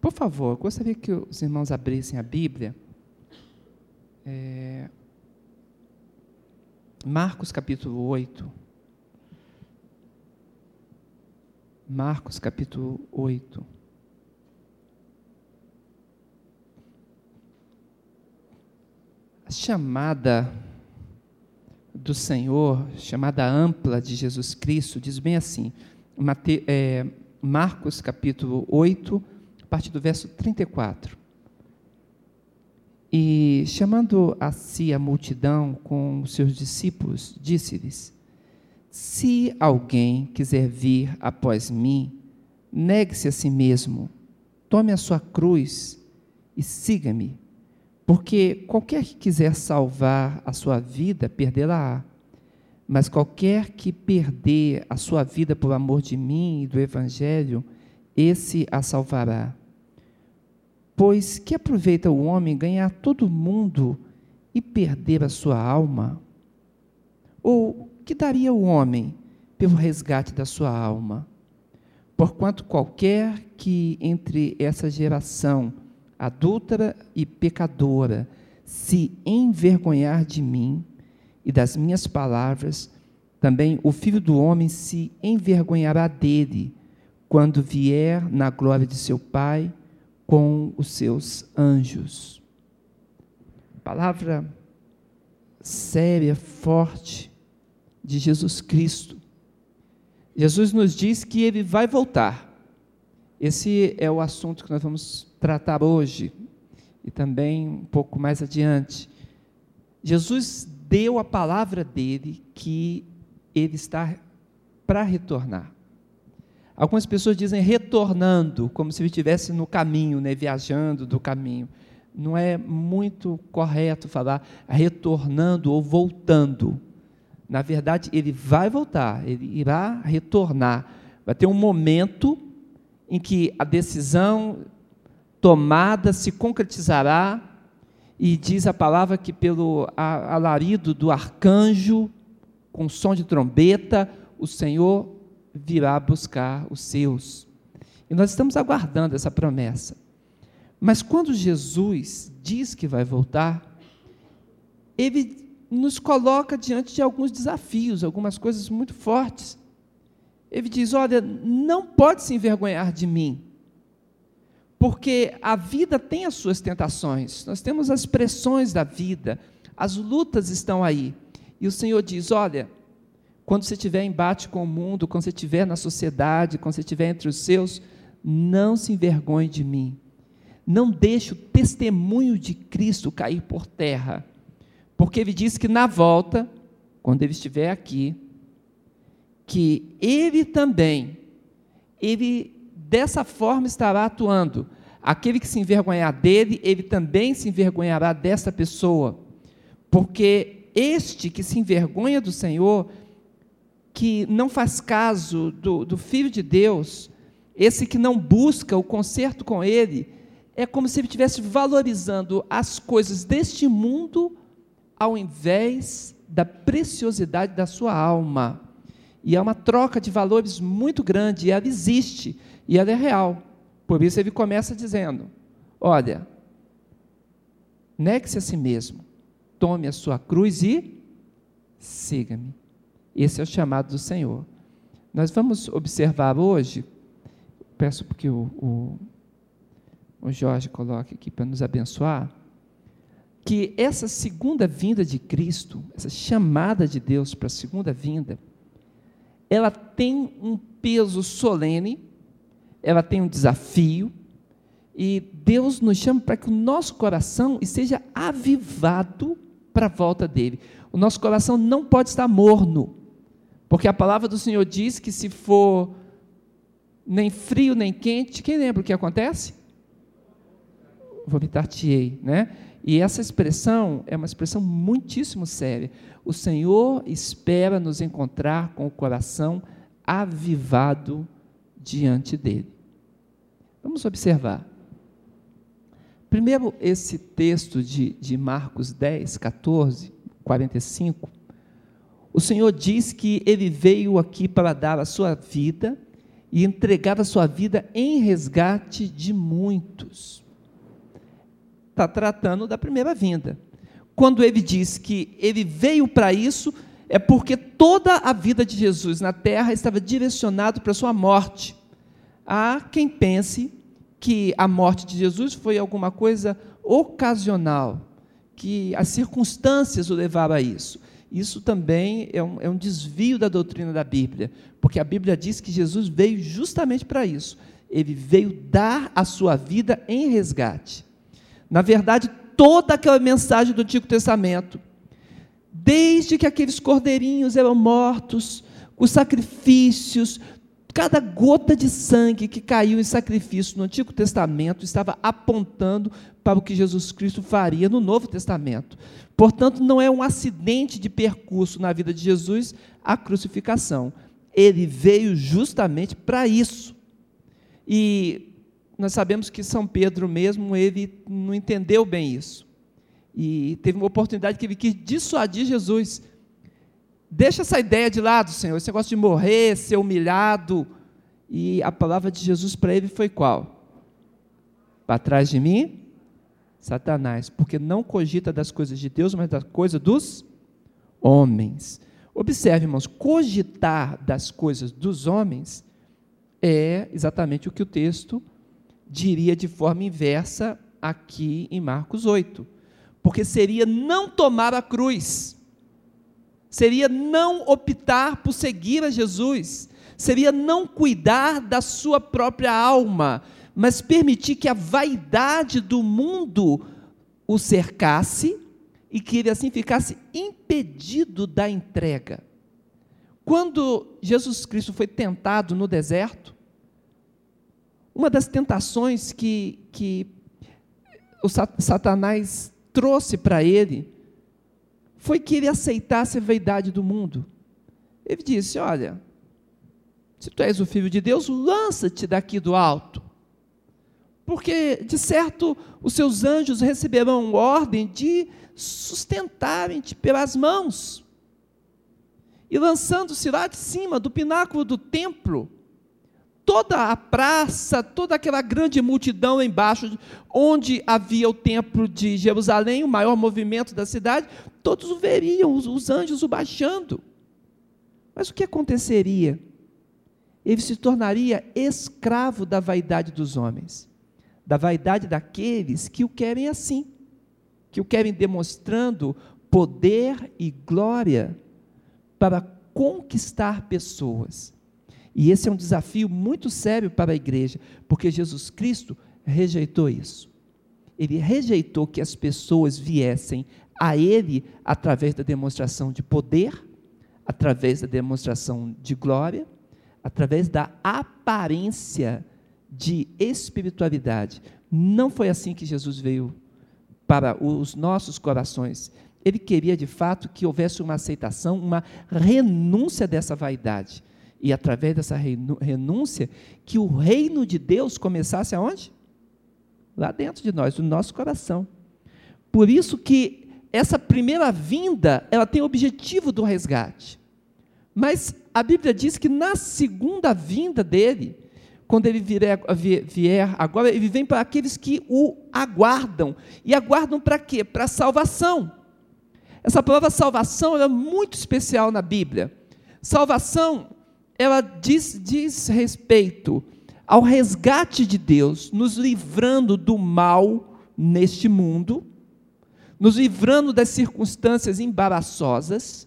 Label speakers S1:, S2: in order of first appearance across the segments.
S1: Por favor, gostaria que os irmãos abrissem a Bíblia. É, Marcos capítulo 8. Marcos capítulo 8. A chamada do Senhor, chamada ampla de Jesus Cristo, diz bem assim, Mate, é, Marcos capítulo 8, a partir do verso 34. E chamando a si a multidão com os seus discípulos, disse-lhes: Se alguém quiser vir após mim, negue-se a si mesmo, tome a sua cruz e siga-me. Porque qualquer que quiser salvar a sua vida, perdê-la-á. Mas qualquer que perder a sua vida por amor de mim e do Evangelho, esse a salvará. Pois que aproveita o homem ganhar todo o mundo e perder a sua alma? Ou que daria o homem pelo resgate da sua alma? Porquanto qualquer que entre essa geração adúltera e pecadora, se envergonhar de mim e das minhas palavras, também o filho do homem se envergonhará dele, quando vier na glória de seu Pai com os seus anjos. Palavra séria, forte de Jesus Cristo. Jesus nos diz que ele vai voltar. Esse é o assunto que nós vamos tratar hoje e também um pouco mais adiante. Jesus deu a palavra dele que ele está para retornar. Algumas pessoas dizem retornando, como se estivesse no caminho, né, viajando do caminho. Não é muito correto falar retornando ou voltando. Na verdade, ele vai voltar, ele irá retornar. Vai ter um momento em que a decisão tomada se concretizará, e diz a palavra que pelo alarido do arcanjo, com som de trombeta, o Senhor virá buscar os seus. E nós estamos aguardando essa promessa. Mas quando Jesus diz que vai voltar, ele nos coloca diante de alguns desafios, algumas coisas muito fortes. Ele diz: Olha, não pode se envergonhar de mim, porque a vida tem as suas tentações, nós temos as pressões da vida, as lutas estão aí. E o Senhor diz: Olha, quando você estiver em embate com o mundo, quando você estiver na sociedade, quando você estiver entre os seus, não se envergonhe de mim. Não deixe o testemunho de Cristo cair por terra. Porque ele diz que na volta, quando ele estiver aqui, que ele também, ele dessa forma estará atuando. Aquele que se envergonhar dele, ele também se envergonhará dessa pessoa. Porque este que se envergonha do Senhor, que não faz caso do, do Filho de Deus, esse que não busca o conserto com ele, é como se ele estivesse valorizando as coisas deste mundo ao invés da preciosidade da sua alma. E é uma troca de valores muito grande, e ela existe, e ela é real. Por isso ele começa dizendo: Olha, negue-se a si mesmo, tome a sua cruz e siga-me. Esse é o chamado do Senhor. Nós vamos observar hoje, peço que o, o, o Jorge coloque aqui para nos abençoar, que essa segunda vinda de Cristo, essa chamada de Deus para a segunda vinda, ela tem um peso solene, ela tem um desafio, e Deus nos chama para que o nosso coração esteja avivado para a volta dele. O nosso coração não pode estar morno, porque a palavra do Senhor diz que se for nem frio nem quente, quem lembra o que acontece? Vomitar-te-ei, né? E essa expressão é uma expressão muitíssimo séria. O Senhor espera nos encontrar com o coração avivado diante dele. Vamos observar. Primeiro, esse texto de, de Marcos 10, 14, 45. O Senhor diz que ele veio aqui para dar a sua vida e entregava sua vida em resgate de muitos. Está tratando da primeira vinda. Quando ele diz que ele veio para isso, é porque toda a vida de Jesus na terra estava direcionado para a sua morte. Há quem pense que a morte de Jesus foi alguma coisa ocasional, que as circunstâncias o levaram a isso. Isso também é um, é um desvio da doutrina da Bíblia, porque a Bíblia diz que Jesus veio justamente para isso. Ele veio dar a sua vida em resgate. Na verdade, toda aquela mensagem do Antigo Testamento, desde que aqueles cordeirinhos eram mortos, os sacrifícios, cada gota de sangue que caiu em sacrifício no Antigo Testamento estava apontando para o que Jesus Cristo faria no Novo Testamento. Portanto, não é um acidente de percurso na vida de Jesus a crucificação. Ele veio justamente para isso. E nós sabemos que São Pedro mesmo, ele não entendeu bem isso. E teve uma oportunidade que ele quis dissuadir Jesus. Deixa essa ideia de lado, Senhor, esse negócio de morrer, ser humilhado. E a palavra de Jesus para ele foi qual? Para trás de mim, Satanás, porque não cogita das coisas de Deus, mas da coisa dos homens. Observe, irmãos, cogitar das coisas dos homens é exatamente o que o texto diria de forma inversa aqui em Marcos 8. Porque seria não tomar a cruz, seria não optar por seguir a Jesus, seria não cuidar da sua própria alma, mas permitir que a vaidade do mundo o cercasse e que ele assim ficasse impedido da entrega. Quando Jesus Cristo foi tentado no deserto, uma das tentações que, que o Satanás trouxe para ele foi que ele aceitasse a vaidade do mundo. Ele disse: Olha, se tu és o filho de Deus, lança-te daqui do alto. Porque, de certo, os seus anjos receberão ordem de sustentarem-te pelas mãos. E lançando-se lá de cima do pináculo do templo, toda a praça, toda aquela grande multidão embaixo, onde havia o templo de Jerusalém, o maior movimento da cidade, todos o veriam, os, os anjos o baixando. Mas o que aconteceria? Ele se tornaria escravo da vaidade dos homens, da vaidade daqueles que o querem assim, que o querem demonstrando poder e glória para conquistar pessoas e esse é um desafio muito sério para a igreja, porque Jesus Cristo rejeitou isso. Ele rejeitou que as pessoas viessem a Ele através da demonstração de poder, através da demonstração de glória, através da aparência de espiritualidade. Não foi assim que Jesus veio para os nossos corações. Ele queria de fato que houvesse uma aceitação, uma renúncia dessa vaidade e através dessa renúncia, que o reino de Deus começasse aonde? Lá dentro de nós, no nosso coração. Por isso que essa primeira vinda, ela tem o objetivo do resgate. Mas a Bíblia diz que na segunda vinda dele, quando ele vier, vier agora, ele vem para aqueles que o aguardam. E aguardam para quê? Para a salvação. Essa palavra salvação é muito especial na Bíblia. Salvação ela diz, diz respeito ao resgate de Deus, nos livrando do mal neste mundo, nos livrando das circunstâncias embaraçosas.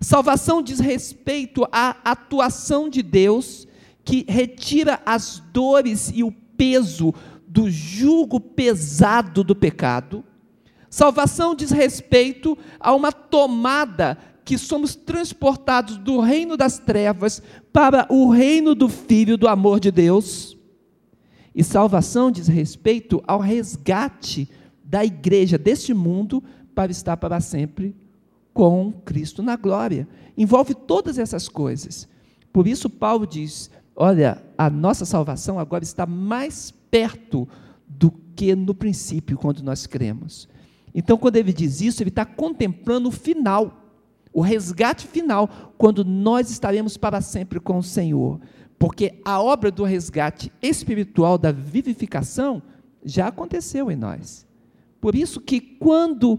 S1: Salvação diz respeito à atuação de Deus, que retira as dores e o peso do jugo pesado do pecado. Salvação diz respeito a uma tomada que somos transportados do reino das trevas para o reino do Filho do amor de Deus. E salvação diz respeito ao resgate da igreja deste mundo para estar para sempre com Cristo na glória. Envolve todas essas coisas. Por isso, Paulo diz: olha, a nossa salvação agora está mais perto do que no princípio, quando nós cremos. Então, quando ele diz isso, ele está contemplando o final o resgate final, quando nós estaremos para sempre com o Senhor. Porque a obra do resgate espiritual, da vivificação, já aconteceu em nós. Por isso que quando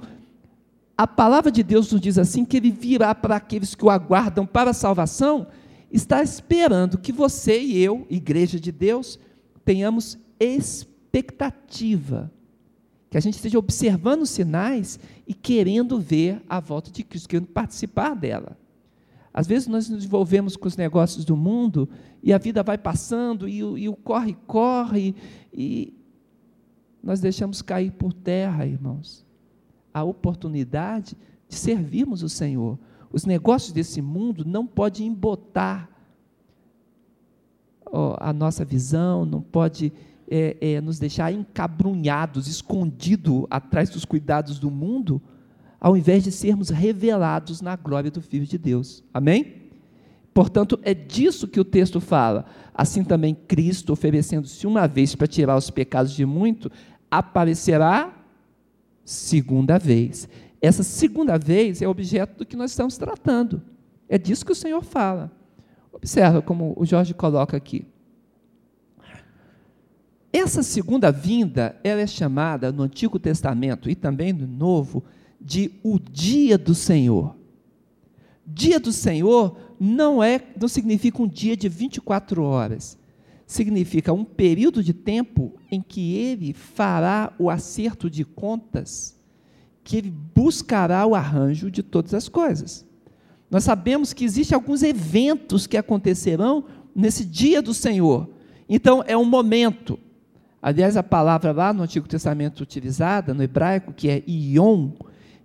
S1: a palavra de Deus nos diz assim, que ele virá para aqueles que o aguardam para a salvação, está esperando que você e eu, igreja de Deus, tenhamos expectativa. Que a gente esteja observando os sinais e querendo ver a volta de Cristo, querendo participar dela. Às vezes nós nos envolvemos com os negócios do mundo e a vida vai passando e, e o corre, corre, e nós deixamos cair por terra, irmãos, a oportunidade de servirmos o Senhor. Os negócios desse mundo não podem embotar a nossa visão, não pode é, é, nos deixar encabrunhados, escondidos atrás dos cuidados do mundo, ao invés de sermos revelados na glória do Filho de Deus. Amém? Portanto, é disso que o texto fala. Assim também Cristo, oferecendo-se uma vez para tirar os pecados de muito, aparecerá segunda vez. Essa segunda vez é objeto do que nós estamos tratando. É disso que o Senhor fala. Observa como o Jorge coloca aqui. Essa segunda vinda, ela é chamada no Antigo Testamento e também no Novo de o dia do Senhor. Dia do Senhor não é, não significa um dia de 24 horas. Significa um período de tempo em que ele fará o acerto de contas, que ele buscará o arranjo de todas as coisas. Nós sabemos que existem alguns eventos que acontecerão nesse dia do Senhor. Então, é um momento. Aliás, a palavra lá no Antigo Testamento utilizada, no hebraico, que é Ion,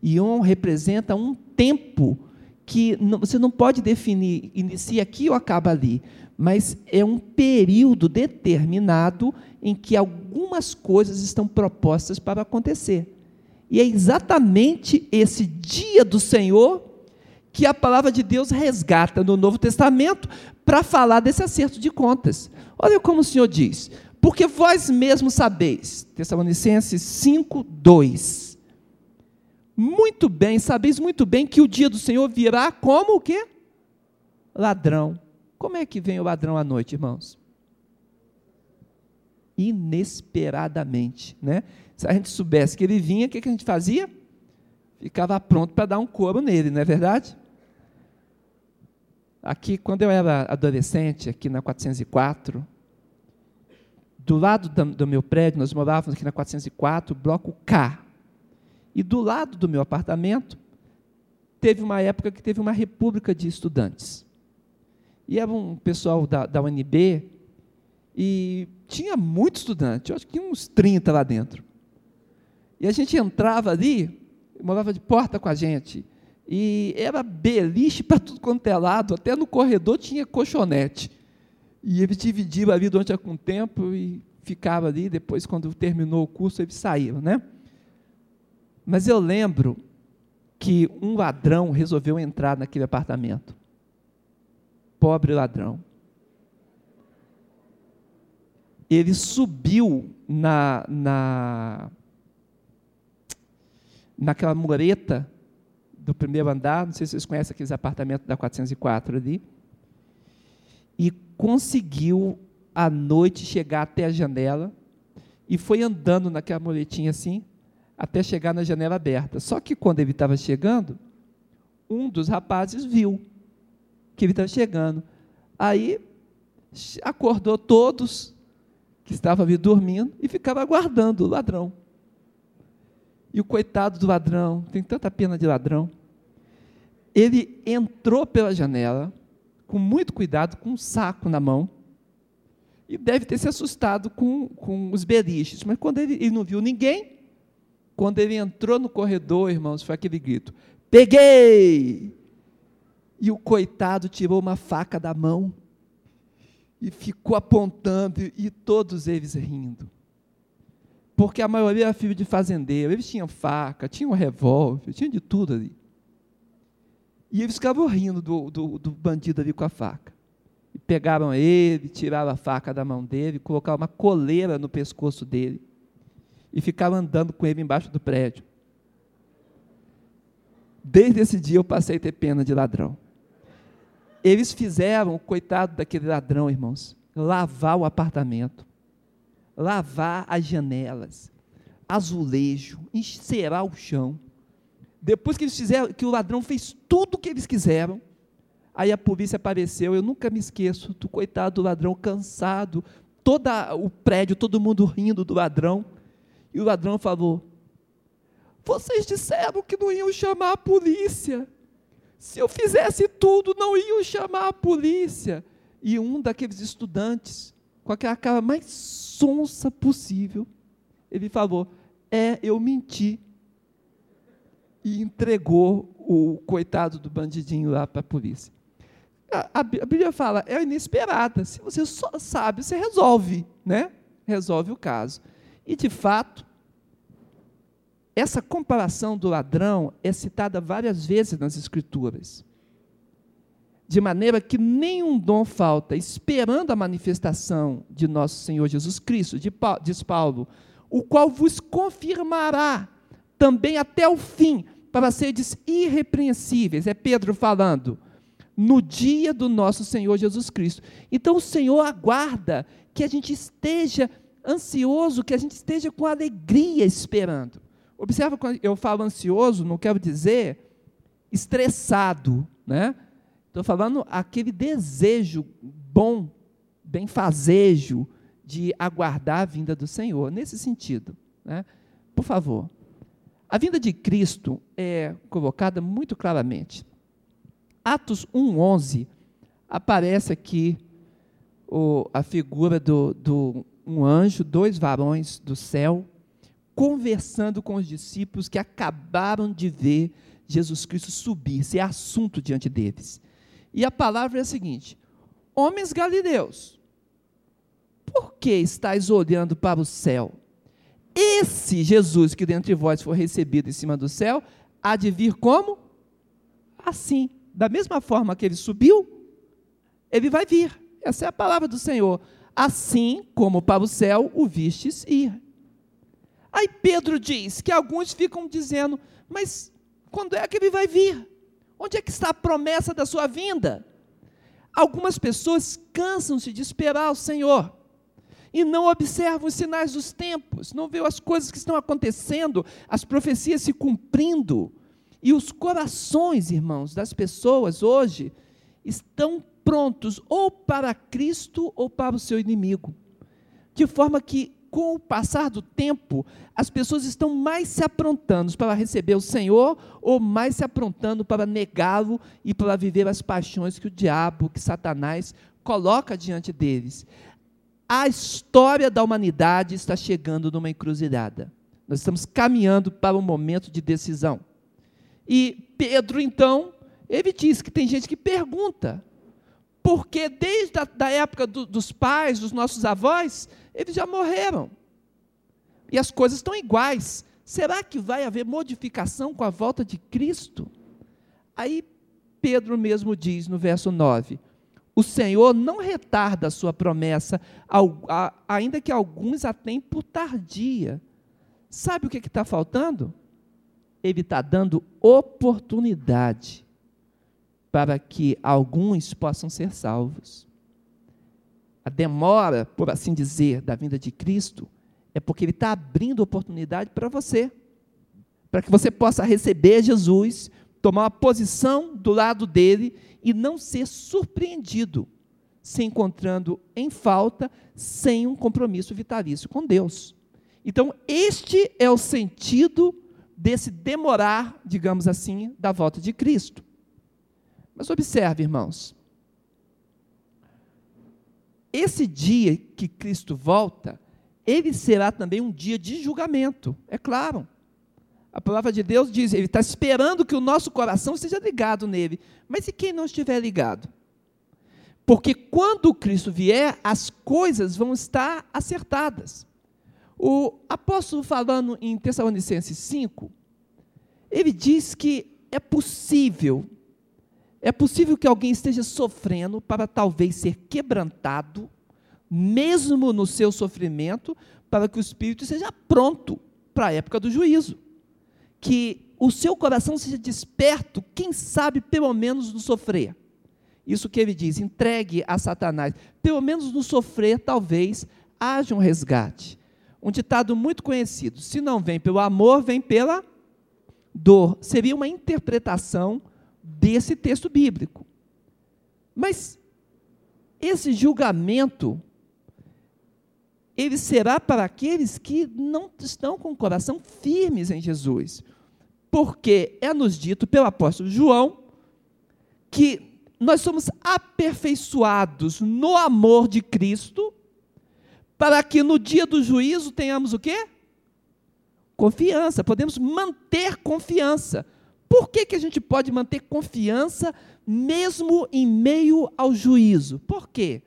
S1: Ion representa um tempo que você não pode definir, inicia aqui ou acaba ali, mas é um período determinado em que algumas coisas estão propostas para acontecer. E é exatamente esse dia do Senhor que a palavra de Deus resgata no Novo Testamento para falar desse acerto de contas. Olha como o Senhor diz: Porque vós mesmos sabeis, Tessalonicenses 5, 2 muito bem, sabeis muito bem que o dia do Senhor virá como o quê? Ladrão. Como é que vem o ladrão à noite, irmãos? Inesperadamente, né? Se a gente soubesse que ele vinha, o que, que a gente fazia? Ficava pronto para dar um couro nele, não é verdade? Aqui, quando eu era adolescente, aqui na 404, do lado do, meu prédio, nós morávamos aqui na 404, bloco K. E do lado do meu apartamento, teve uma época que teve uma república de estudantes. E era um pessoal da, da UNB, e tinha muito estudante, eu acho que uns 30 lá dentro. E a gente entrava ali, morava de porta com a gente, e era beliche para tudo quanto é lado, até no corredor tinha colchonete. E eles dividiam ali durante algum tempo e ficava ali, depois, quando terminou o curso, eles saíam, né? Mas eu lembro que um ladrão resolveu entrar naquele apartamento. Pobre ladrão. Ele subiu na, na naquela mureta do primeiro andar, não sei se vocês conhecem aqueles apartamentos da 404 ali, e conseguiu à noite chegar até a janela e foi andando naquela muretinha assim, até chegar na janela aberta. Só que quando ele estava chegando, um dos rapazes viu que ele estava chegando. Aí acordou todos que estavam ali dormindo e ficava aguardando o ladrão. E o coitado do ladrão, tem tanta pena de ladrão. Ele entrou pela janela, com muito cuidado, com um saco na mão, e deve ter se assustado com, com os beliches. Mas quando ele, ele não viu ninguém, quando ele entrou no corredor, irmãos, foi aquele grito: Peguei! E o coitado tirou uma faca da mão e ficou apontando, e todos eles rindo. Porque a maioria era filho de fazendeiro, eles tinham faca, tinham revólver, tinham de tudo ali. E eles ficavam rindo do, do, do bandido ali com a faca. E pegaram ele, tiraram a faca da mão dele, colocaram uma coleira no pescoço dele e ficava andando com ele embaixo do prédio. Desde esse dia eu passei a ter pena de ladrão. Eles fizeram, coitado daquele ladrão, irmãos, lavar o apartamento, lavar as janelas, azulejo, encerar o chão. Depois que eles fizeram, que o ladrão fez tudo o que eles quiseram, aí a polícia apareceu. Eu nunca me esqueço do coitado do ladrão cansado, todo o prédio, todo mundo rindo do ladrão. E o ladrão falou: Vocês disseram que não iam chamar a polícia. Se eu fizesse tudo, não iam chamar a polícia. E um daqueles estudantes, com aquela cara mais sonsa possível, ele falou: É, eu menti. E entregou o coitado do bandidinho lá para a polícia. A, Bíblia fala, é inesperada. Se você só sabe, você resolve, né? Resolve o caso. E de fato, essa comparação do ladrão é citada várias vezes nas Escrituras. De maneira que nenhum dom falta, esperando a manifestação de nosso Senhor Jesus Cristo, diz Paulo, o qual vos confirmará também até o fim, para seres irrepreensíveis. É Pedro falando, no dia do nosso Senhor Jesus Cristo. Então o Senhor aguarda que a gente esteja ansioso, que a gente esteja com alegria esperando. Observa quando eu falo ansioso, não quero dizer estressado, né? Estou falando aquele desejo bom, benfazejo de aguardar a vinda do Senhor, nesse sentido. Né? Por favor. A vinda de Cristo é colocada muito claramente. Atos 1,11 aparece aqui o, a figura do, do, um anjo, dois varões do céu, conversando com os discípulos que acabaram de ver Jesus Cristo subir, ser assunto diante deles. E a palavra é a seguinte: Homens galileus, por que estáis olhando para o céu? Esse Jesus que dentre vós for recebido em cima do céu, há de vir como? Assim, da mesma forma que ele subiu, ele vai vir. Essa é a palavra do Senhor. Assim como para o céu o vistes ir. Aí Pedro diz que alguns ficam dizendo: Mas quando é que ele vai vir? Onde é que está a promessa da sua vinda? Algumas pessoas cansam-se de esperar o Senhor e não observam os sinais dos tempos, não veem as coisas que estão acontecendo, as profecias se cumprindo. E os corações, irmãos, das pessoas hoje estão prontos ou para Cristo ou para o seu inimigo. De forma que com o passar do tempo, as pessoas estão mais se aprontando para receber o Senhor ou mais se aprontando para negá-lo e para viver as paixões que o diabo, que Satanás coloca diante deles. A história da humanidade está chegando numa encruzilhada. Nós estamos caminhando para um momento de decisão. E Pedro, então, ele diz que tem gente que pergunta, porque desde a da época do, dos pais, dos nossos avós, eles já morreram. E as coisas estão iguais. Será que vai haver modificação com a volta de Cristo? Aí Pedro mesmo diz no verso 9: O Senhor não retarda a sua promessa, ainda que alguns a tenham por tardia. Sabe o que está faltando? Ele está dando oportunidade para que alguns possam ser salvos a demora, por assim dizer, da vinda de Cristo, é porque Ele está abrindo oportunidade para você, para que você possa receber Jesus, tomar uma posição do lado dele e não ser surpreendido, se encontrando em falta, sem um compromisso vitalício com Deus. Então, este é o sentido desse demorar, digamos assim, da volta de Cristo. Mas observe, irmãos, esse dia que Cristo volta, ele será também um dia de julgamento, é claro. A palavra de Deus diz, ele está esperando que o nosso coração seja ligado nele. Mas e quem não estiver ligado? Porque quando Cristo vier, as coisas vão estar acertadas. O apóstolo falando em Tessalonicenses 5, ele diz que é possível é possível que alguém esteja sofrendo para talvez ser quebrantado, mesmo no seu sofrimento, para que o espírito seja pronto para a época do juízo. Que o seu coração seja desperto, quem sabe pelo menos no sofrer. Isso que ele diz, entregue a Satanás. Pelo menos no sofrer, talvez, haja um resgate. Um ditado muito conhecido: se não vem pelo amor, vem pela dor. Seria uma interpretação desse texto bíblico. Mas esse julgamento ele será para aqueles que não estão com o coração firmes em Jesus. Porque é nos dito pelo apóstolo João que nós somos aperfeiçoados no amor de Cristo, para que no dia do juízo tenhamos o quê? Confiança, podemos manter confiança. Por que, que a gente pode manter confiança mesmo em meio ao juízo? Por quê?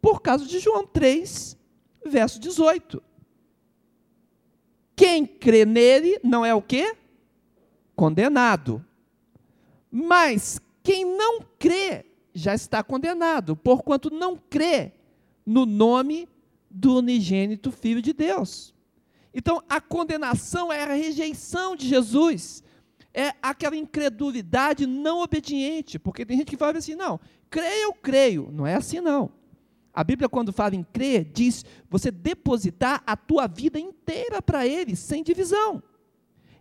S1: Por causa de João 3, verso 18. Quem crê nele não é o quê? Condenado. Mas quem não crê já está condenado, porquanto não crê no nome do unigênito Filho de Deus. Então, a condenação é a rejeição de Jesus, é aquela incredulidade não obediente, porque tem gente que fala assim: não, creio, eu creio. Não é assim, não. A Bíblia, quando fala em crer, diz você depositar a tua vida inteira para Ele, sem divisão.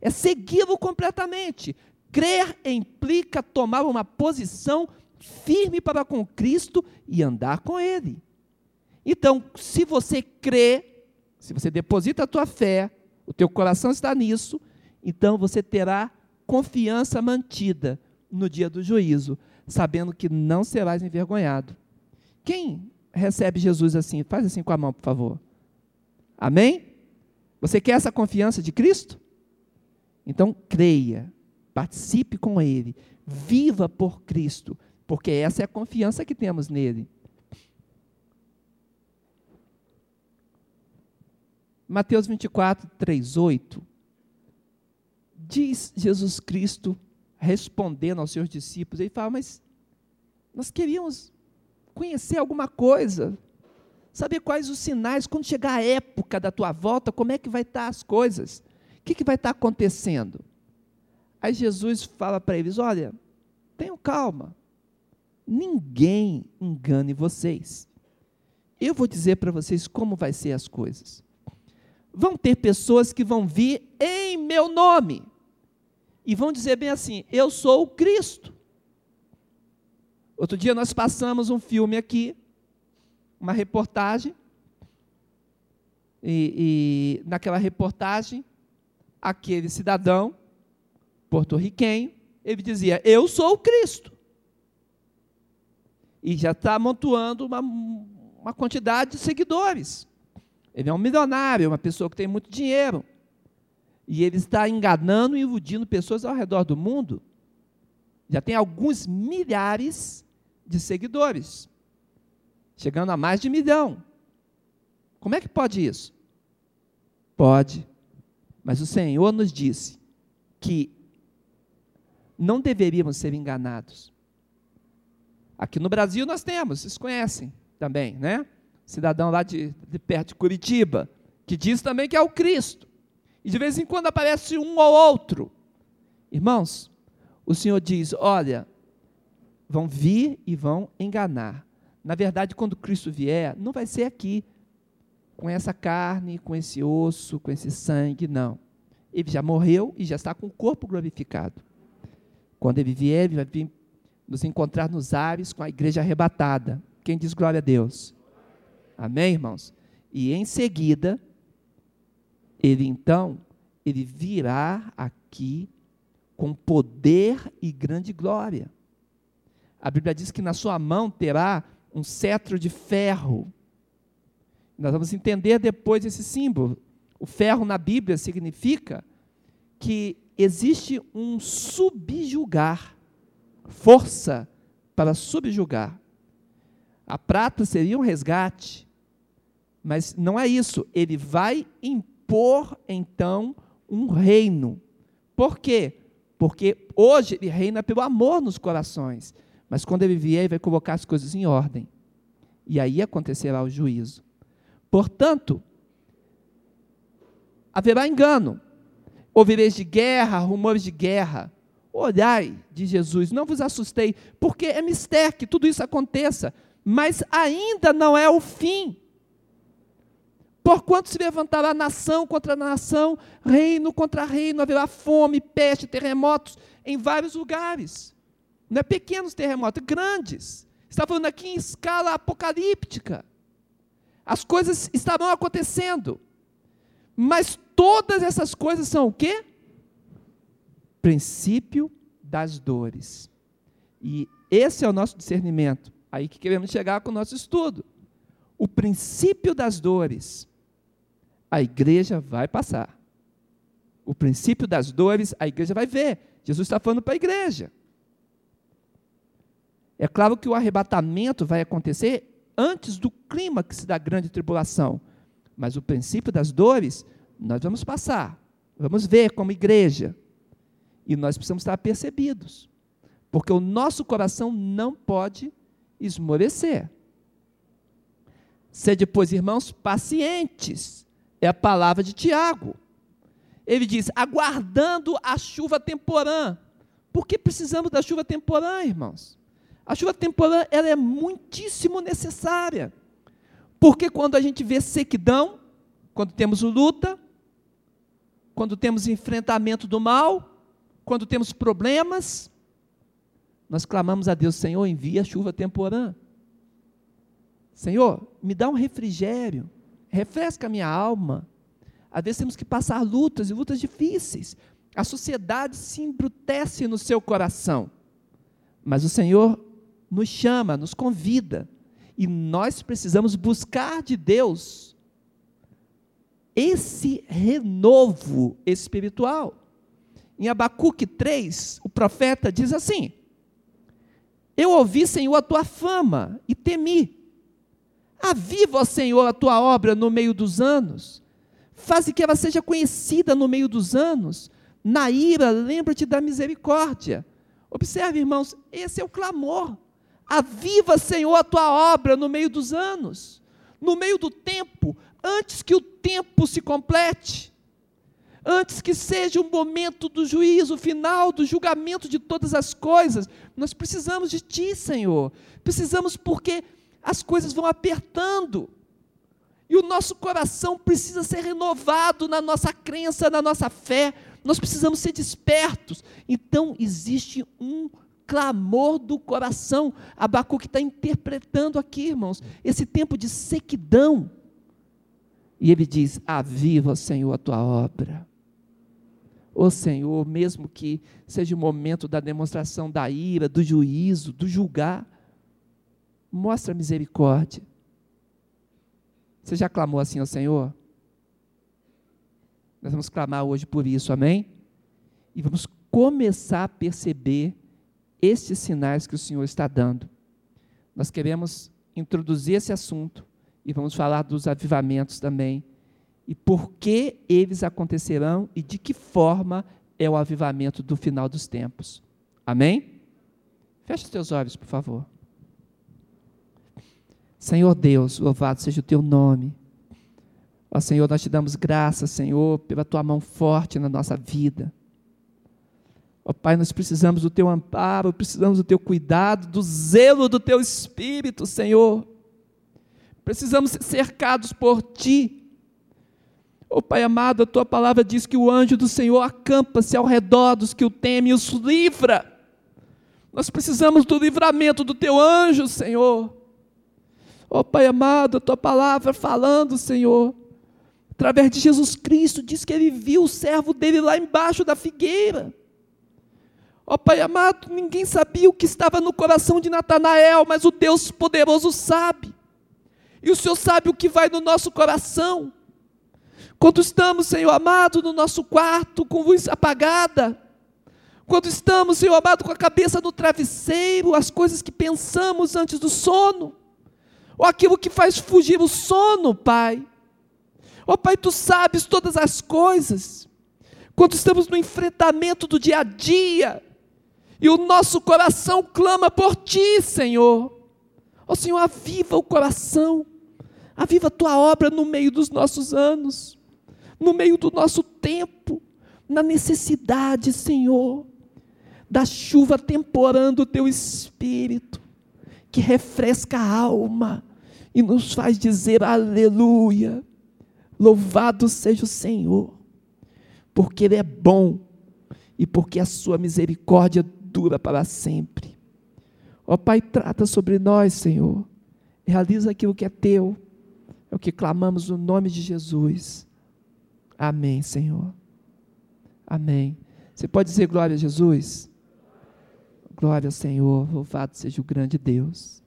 S1: É segui-lo completamente. Crer implica tomar uma posição firme para com Cristo e andar com Ele. Então, se você crê, se você deposita a tua fé, o teu coração está nisso, então você terá confiança mantida no dia do juízo, sabendo que não serás envergonhado. Quem recebe Jesus assim? Faz assim com a mão, por favor. Amém? Você quer essa confiança de Cristo? Então creia, participe com Ele, viva por Cristo, porque essa é a confiança que temos nele. Mateus 24, 3, 8, diz Jesus Cristo, respondendo aos seus discípulos, ele fala, mas nós queríamos conhecer alguma coisa, saber quais os sinais, quando chegar a época da tua volta, como é que vai estar as coisas, que, que vai estar acontecendo. Aí Jesus fala para eles: olha, tenham calma, ninguém engane vocês. Eu vou dizer para vocês como vai ser as coisas. Vão ter pessoas que vão vir em meu nome e vão dizer bem assim: Eu sou o Cristo. Outro dia nós passamos um filme aqui, uma reportagem, e, e naquela reportagem, aquele cidadão porto-riquenho, ele dizia: Eu sou o Cristo. E já está amontoando uma, uma quantidade de seguidores. Ele é um milionário, uma pessoa que tem muito dinheiro. E ele está enganando e iludindo pessoas ao redor do mundo. Já tem alguns milhares de seguidores, chegando a mais de milhão. Como é que pode isso? Pode. Mas o Senhor nos disse que não deveríamos ser enganados. Aqui no Brasil nós temos, vocês conhecem também, né? Cidadão lá de, de perto de Curitiba, que diz também que é o Cristo. E de vez em quando aparece um ou outro. Irmãos, o Senhor diz: olha, vão vir e vão enganar. Na verdade, quando Cristo vier, não vai ser aqui, com essa carne, com esse osso, com esse sangue, não. Ele já morreu e já está com o corpo glorificado. Quando ele vier, ele vai vir nos encontrar nos ares com a igreja arrebatada. Quem diz glória a Deus? Amém, irmãos? E em seguida, ele então, ele virá aqui com poder e grande glória. A Bíblia diz que na sua mão terá um cetro de ferro. Nós vamos entender depois esse símbolo. O ferro na Bíblia significa que existe um subjugar, força para subjugar. A prata seria um resgate, mas não é isso. Ele vai impor então um reino. Por quê? Porque hoje ele reina pelo amor nos corações, mas quando ele vier, ele vai colocar as coisas em ordem. E aí acontecerá o juízo. Portanto, haverá engano, Ouvireis de guerra, rumores de guerra. Olhai, de Jesus, não vos assustei, porque é mistério que tudo isso aconteça, mas ainda não é o fim. Porquanto se levantará nação contra nação, reino contra reino, haverá fome, peste, terremotos em vários lugares. Não é pequenos terremotos, grandes. Está falando aqui em escala apocalíptica. As coisas estarão acontecendo. Mas todas essas coisas são o quê? Princípio das dores. E esse é o nosso discernimento. Aí que queremos chegar com o nosso estudo. O princípio das dores, a igreja vai passar. O princípio das dores, a igreja vai ver. Jesus está falando para a igreja. É claro que o arrebatamento vai acontecer antes do clímax da grande tribulação. Mas o princípio das dores, nós vamos passar. Vamos ver como igreja. E nós precisamos estar percebidos. Porque o nosso coração não pode esmorecer. Sede, pois, irmãos, pacientes. É a palavra de Tiago. Ele diz: aguardando a chuva temporã. Por que precisamos da chuva temporã, irmãos? A chuva temporã ela é muitíssimo necessária. Porque quando a gente vê sequidão, quando temos luta, quando temos enfrentamento do mal, quando temos problemas, nós clamamos a Deus, Senhor, envia chuva temporã. Senhor, me dá um refrigério, refresca a minha alma. Às vezes temos que passar lutas e lutas difíceis. A sociedade se embrutece no seu coração. Mas o Senhor nos chama, nos convida, e nós precisamos buscar de Deus esse renovo espiritual. Em Abacuque 3, o profeta diz assim: Eu ouvi, Senhor, a tua fama e temi. Aviva, Senhor, a tua obra no meio dos anos. Faze que ela seja conhecida no meio dos anos. Na ira, lembra-te da misericórdia. Observe, irmãos, esse é o clamor Aviva, Senhor, a tua obra no meio dos anos, no meio do tempo, antes que o tempo se complete, antes que seja o momento do juízo final, do julgamento de todas as coisas. Nós precisamos de Ti, Senhor. Precisamos porque as coisas vão apertando. E o nosso coração precisa ser renovado na nossa crença, na nossa fé. Nós precisamos ser despertos. Então, existe um clamor do coração. Abacuque está interpretando aqui, irmãos, esse tempo de sequidão. E ele diz: Aviva, Senhor, a tua obra. Ô Senhor, mesmo que seja o momento da demonstração da ira, do juízo, do julgar, mostra misericórdia. Você já clamou assim ao Senhor? Nós vamos clamar hoje por isso, amém? E vamos começar a perceber estes sinais que o Senhor está dando. Nós queremos introduzir esse assunto e vamos falar dos avivamentos também e por que eles acontecerão e de que forma é o avivamento do final dos tempos. Amém? Feche os teus olhos, por favor. Senhor Deus, louvado seja o teu nome. Ó Senhor, nós te damos graças, Senhor, pela tua mão forte na nossa vida. Ó Pai, nós precisamos do teu amparo, precisamos do teu cuidado, do zelo do teu espírito, Senhor. Precisamos ser cercados por ti. Ó Pai amado, a tua palavra diz que o anjo do Senhor acampa-se ao redor dos que o temem e os livra. Nós precisamos do livramento do teu anjo, Senhor. Ó Pai amado, a tua palavra falando, Senhor, através de Jesus Cristo, diz que ele viu o servo dele lá embaixo da figueira. Ó oh, Pai amado, ninguém sabia o que estava no coração de Natanael, mas o Deus poderoso sabe. E o Senhor sabe o que vai no nosso coração. Quando estamos, Senhor amado, no nosso quarto com luz apagada, quando estamos, Senhor amado, com a cabeça no travesseiro, as coisas que pensamos antes do sono, ou aquilo que faz fugir o sono, Pai. Ó oh, Pai, tu sabes todas as coisas. Quando estamos no enfrentamento do dia a dia, e o nosso coração clama por Ti, Senhor. Ó oh, Senhor, aviva o coração, aviva a Tua obra no meio dos nossos anos, no meio do nosso tempo, na necessidade, Senhor,
S2: da chuva temporando o teu espírito, que refresca a alma e nos faz dizer aleluia. Louvado seja o Senhor, porque Ele é bom e porque a sua misericórdia dura para sempre. Ó Pai, trata sobre nós, Senhor. Realiza aquilo que é teu. É o que clamamos no nome de Jesus. Amém, Senhor. Amém. Você pode dizer glória a Jesus? Glória ao Senhor, louvado seja o grande Deus.